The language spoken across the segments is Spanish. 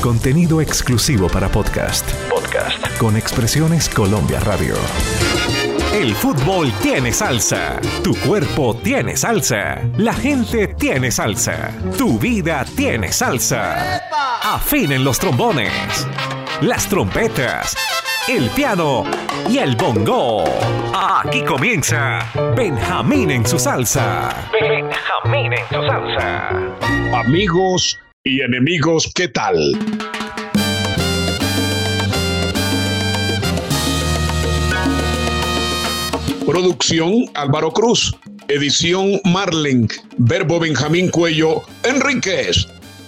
Contenido exclusivo para podcast. Podcast. Con Expresiones Colombia Radio. El fútbol tiene salsa. Tu cuerpo tiene salsa. La gente tiene salsa. Tu vida tiene salsa. Afinen los trombones, las trompetas, el piano y el bongo. Aquí comienza Benjamín en su salsa. Benjamín en su salsa. Amigos y enemigos, ¿qué tal? Producción Álvaro Cruz. Edición Marlen. Verbo Benjamín Cuello Enríquez.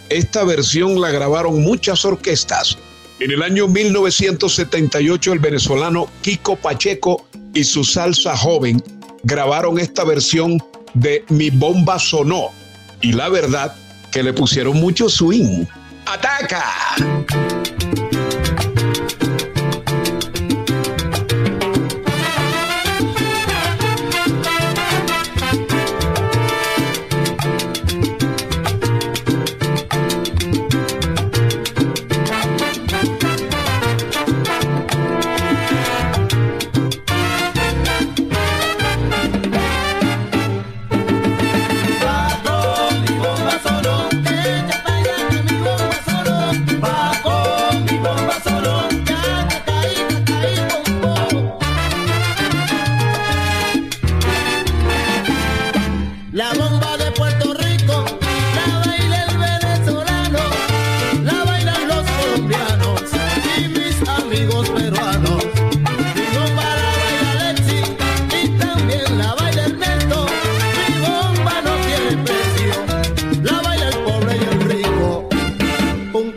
Esta versión la grabaron muchas orquestas. En el año 1978 el venezolano Kiko Pacheco y su salsa joven grabaron esta versión de Mi bomba sonó. Y la verdad que le pusieron mucho swing. ¡Ataca!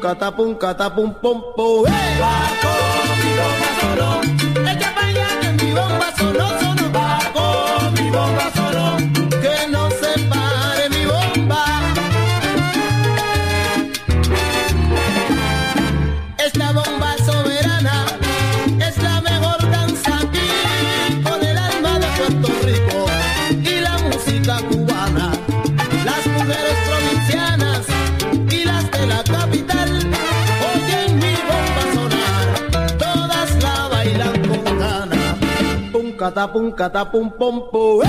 Catapum, catapum, pom, pom. Catapum catapum pom pum.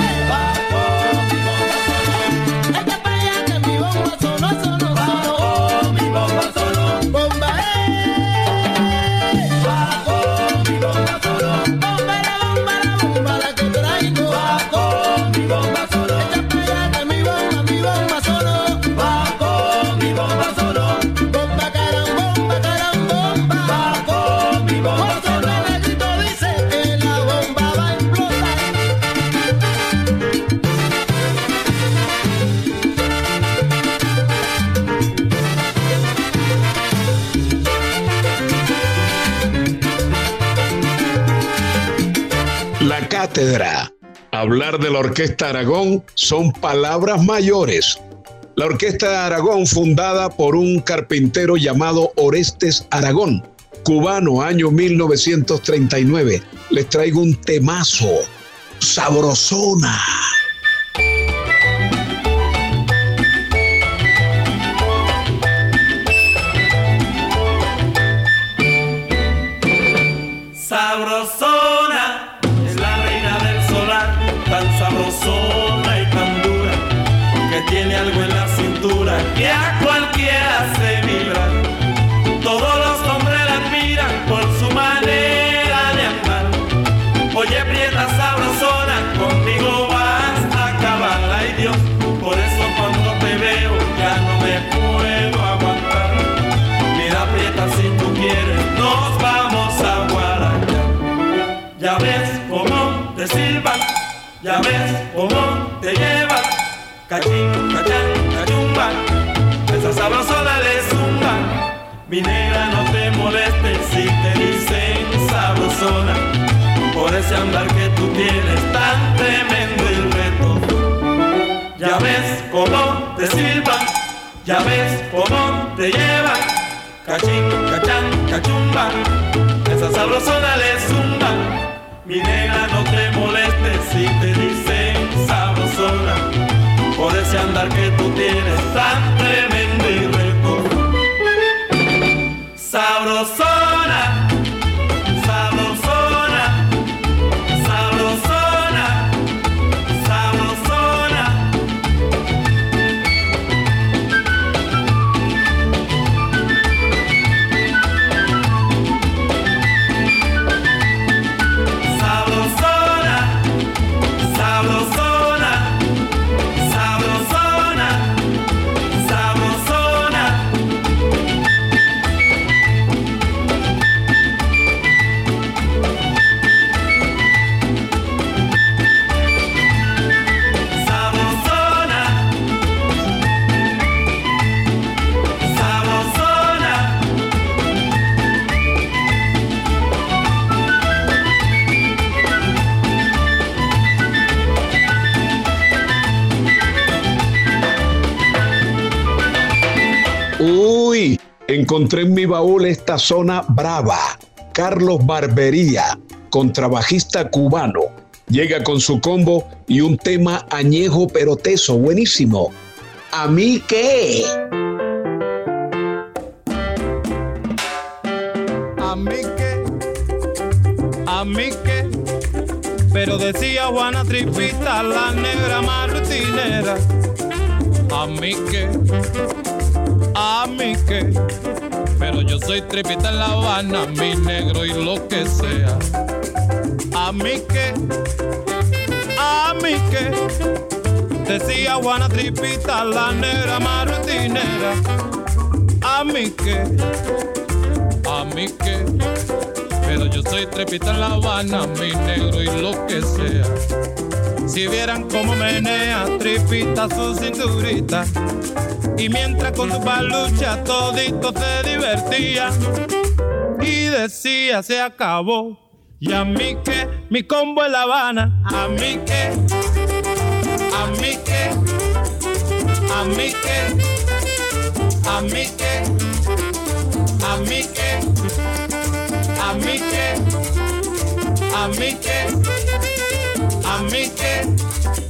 Cátedra. Hablar de la Orquesta Aragón son palabras mayores. La Orquesta Aragón, fundada por un carpintero llamado Orestes Aragón, cubano, año 1939. Les traigo un temazo, sabrosona. Sabrosona ya ves cómo te llevan. Cachín, cachán, cachumba, esa sabrosona le zumba. Mi negra no te molestes si te dicen sabrosona. Por ese andar que tú tienes tan tremendo y reto. Ya ves cómo te silban, ya ves cómo te llevan. Cachín, cachán, cachumba, esa sabrosona le zumba. Mi negra no te molestes si te dicen sabrosona. Por ese andar que tú tienes encontré en mi baúl esta zona brava. Carlos Barbería, contrabajista cubano. Llega con su combo y un tema añejo pero teso, buenísimo. ¿A mí qué? A mí que, a mí que, pero decía Juana Tripita, la negra martinera. A mí que, a mí que, pero yo soy tripita en La Habana, mi negro y lo que sea. A mí que, a mí que, decía Juana Tripita, la negra martinera. A mí que, a mí que, pero yo soy trepita en La Habana, mi negro y lo que sea. Si vieran cómo menea tripita su cinturita, y mientras con su palucha todito se divertía, y decía se acabó. Y a mí que, mi combo en La Habana, a mí que, a mí que, a mí que, a mí que. A mí que, a mí que, a mí que, a mí que.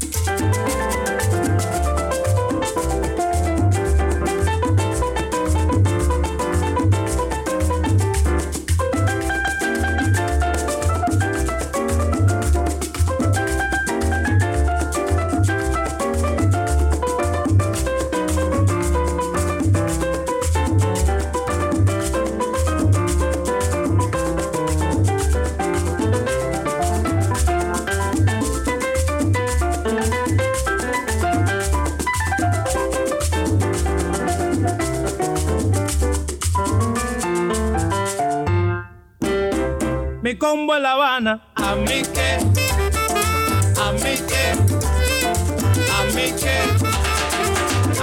Mi combo en La Habana, a mí que, a mí que, a mí que,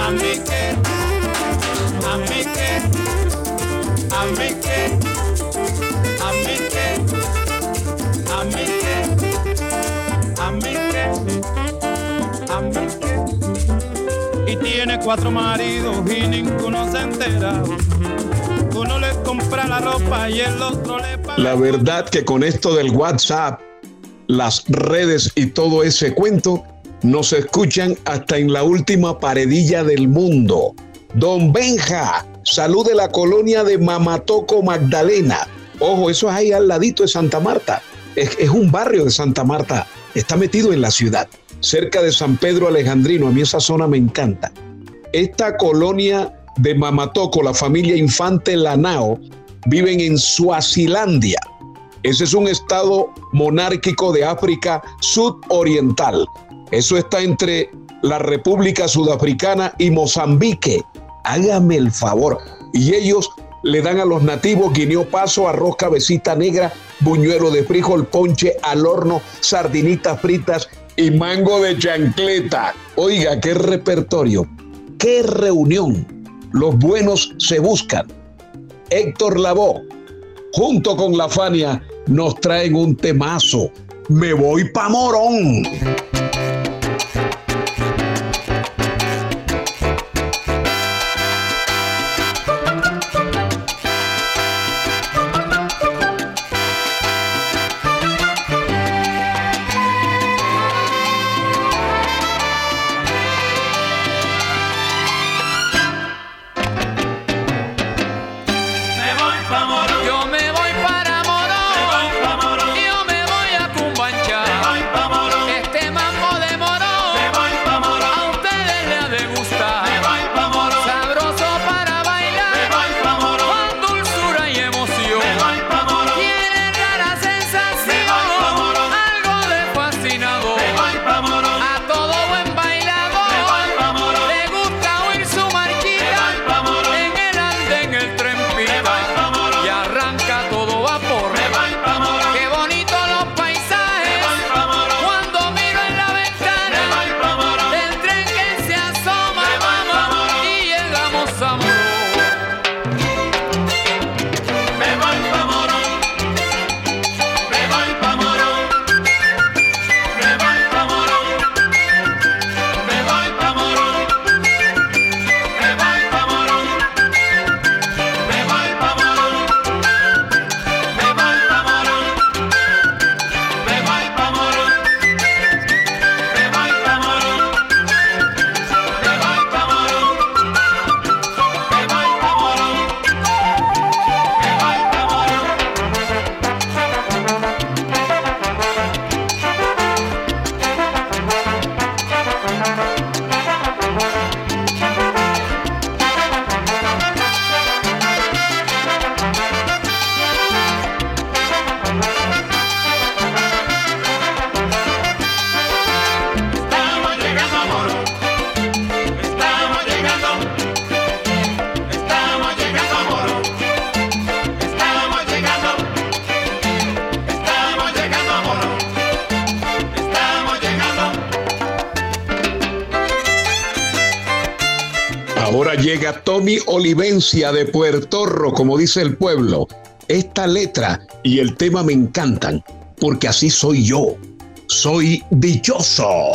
a mí que, a mí que, a mí que, a mí que, a mí que, a mí que, a mí que. Y tiene cuatro maridos y ninguno se entera. Uno le compra la ropa y el otro le paga. La verdad que con esto del WhatsApp, las redes y todo ese cuento, nos escuchan hasta en la última paredilla del mundo. Don Benja, salud de la colonia de Mamatoco Magdalena. Ojo, eso es ahí al ladito de Santa Marta. Es, es un barrio de Santa Marta. Está metido en la ciudad, cerca de San Pedro Alejandrino. A mí esa zona me encanta. Esta colonia de Mamatoco, la familia Infante Lanao, viven en Suazilandia. Ese es un estado monárquico de África sudoriental. Eso está entre la República Sudafricana y Mozambique. Hágame el favor. Y ellos le dan a los nativos guineo paso, arroz cabecita negra, buñuelo de frijol, ponche al horno, sardinitas fritas y mango de chancleta. Oiga, qué repertorio, qué reunión. Los buenos se buscan. Héctor Lavoe, junto con la Fania, nos traen un temazo. Me voy pa' Morón. Llega Tommy Olivencia de Puerto como dice el pueblo. Esta letra y el tema me encantan, porque así soy yo. Soy dichoso.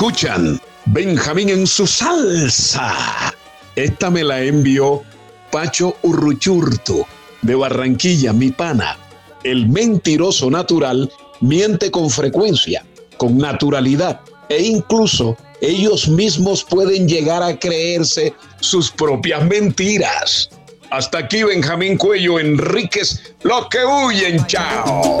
Escuchan Benjamín en su salsa. Esta me la envió Pacho Urruchurto de Barranquilla, mi pana. El mentiroso natural miente con frecuencia, con naturalidad e incluso ellos mismos pueden llegar a creerse sus propias mentiras. Hasta aquí Benjamín Cuello Enríquez, los que huyen, chao.